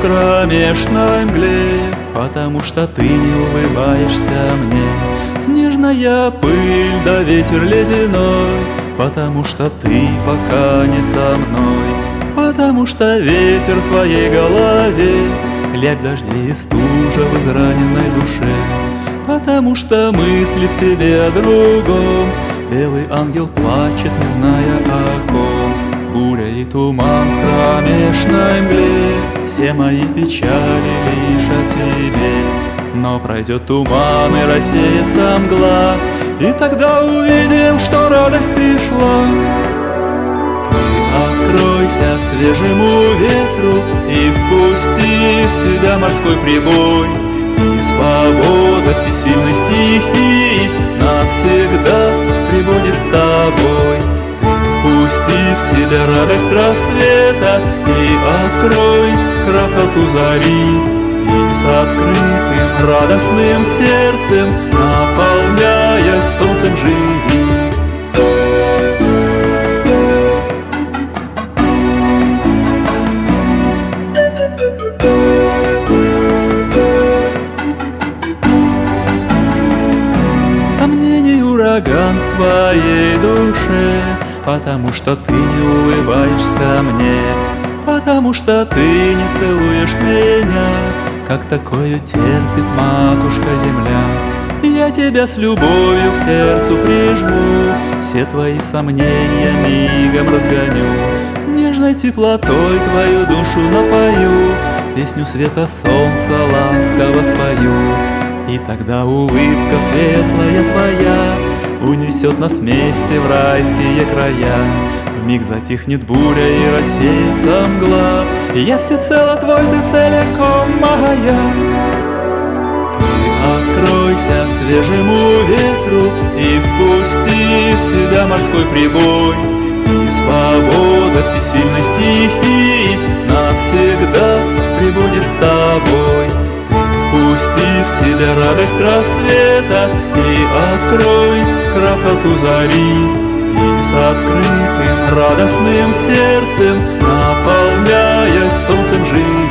кромешной мгле Потому что ты не улыбаешься мне. Снежная пыль да ветер ледяной Потому что ты пока не со мной. Потому что ветер в твоей голове Хлябь дождей и стужа в израненной душе. Потому что мысли в тебе о другом Белый ангел плачет, не зная о ком. Буря и туман в кромешной мгле Все мои печали лишь о тебе. Но пройдет туман и рассеется мгла И тогда увидим, что радость пришла. Откройся свежему ветру И впусти в себя морской прибой. Свобода всесильной стихии Навсегда прибудет с тобой. Ты впусти в себя радость рассвета красоту зари. И с открытым радостным сердцем Наполняя солнцем живи. Ураган в твоей душе Потому что ты не улыбаешься мне Потому что ты не целуешь меня. Как такое терпит матушка земля? Я тебя с любовью к сердцу прижму Все твои сомнения мигом разгоню. Нежной теплотой твою душу напою Песню света солнца ласково спою. И тогда улыбка светлая твоя Унесет нас вместе в райские края Миг затихнет буря и рассеется мгла. И я всецело твой, ты целиком моя. Откройся свежему ветру И впусти в себя морской прибой. И свобода всесильной стихии Навсегда прибудет с тобой. Ты впусти в себя радость рассвета И открой красоту зари. И с открытым Чистым радостным сердцем Наполняя солнцем жизнь.